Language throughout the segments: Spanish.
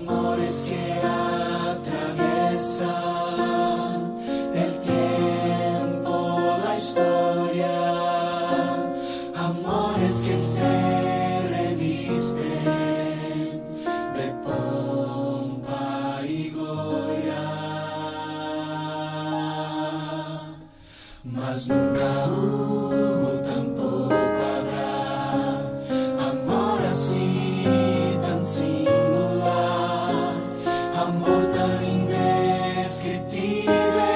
amores que atraviesan el tiempo, la historia, amores que se revisten de pompa y gloria, mas nunca. Amor tan indescriptible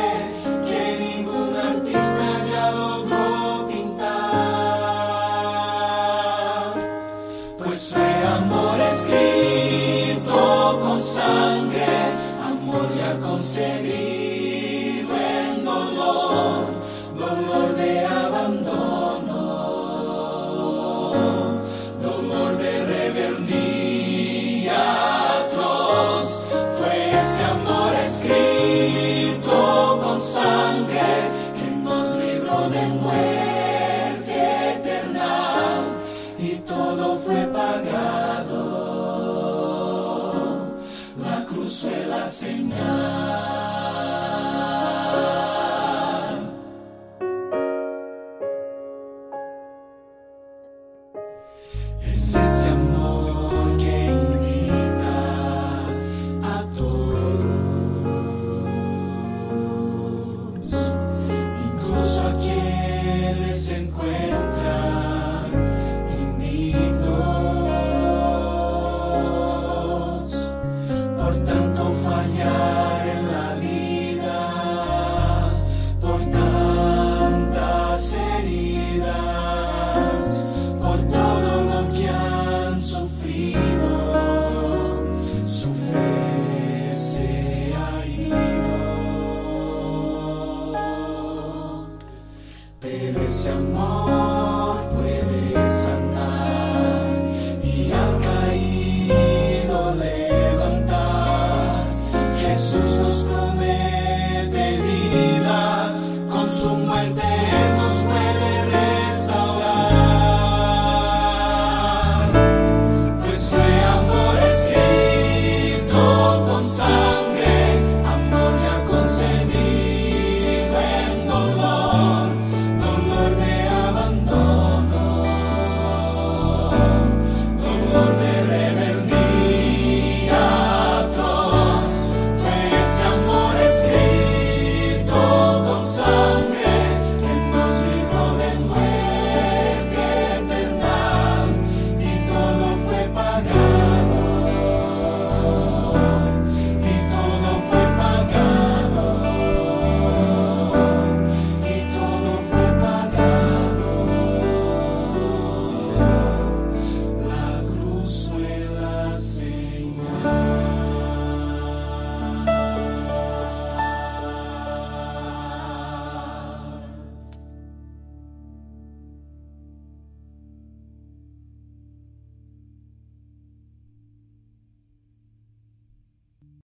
que ningún artista ya logró pintar. Pues fue amor escrito con sangre, amor ya concebido en dolor, dolor sangre que nos libró de muerte eterna y todo fue pagado. La cruz fue la señal. Quienes se encuentran Ese amor puede sanar y al caído levantar, Jesús nos promete vida con su muerte.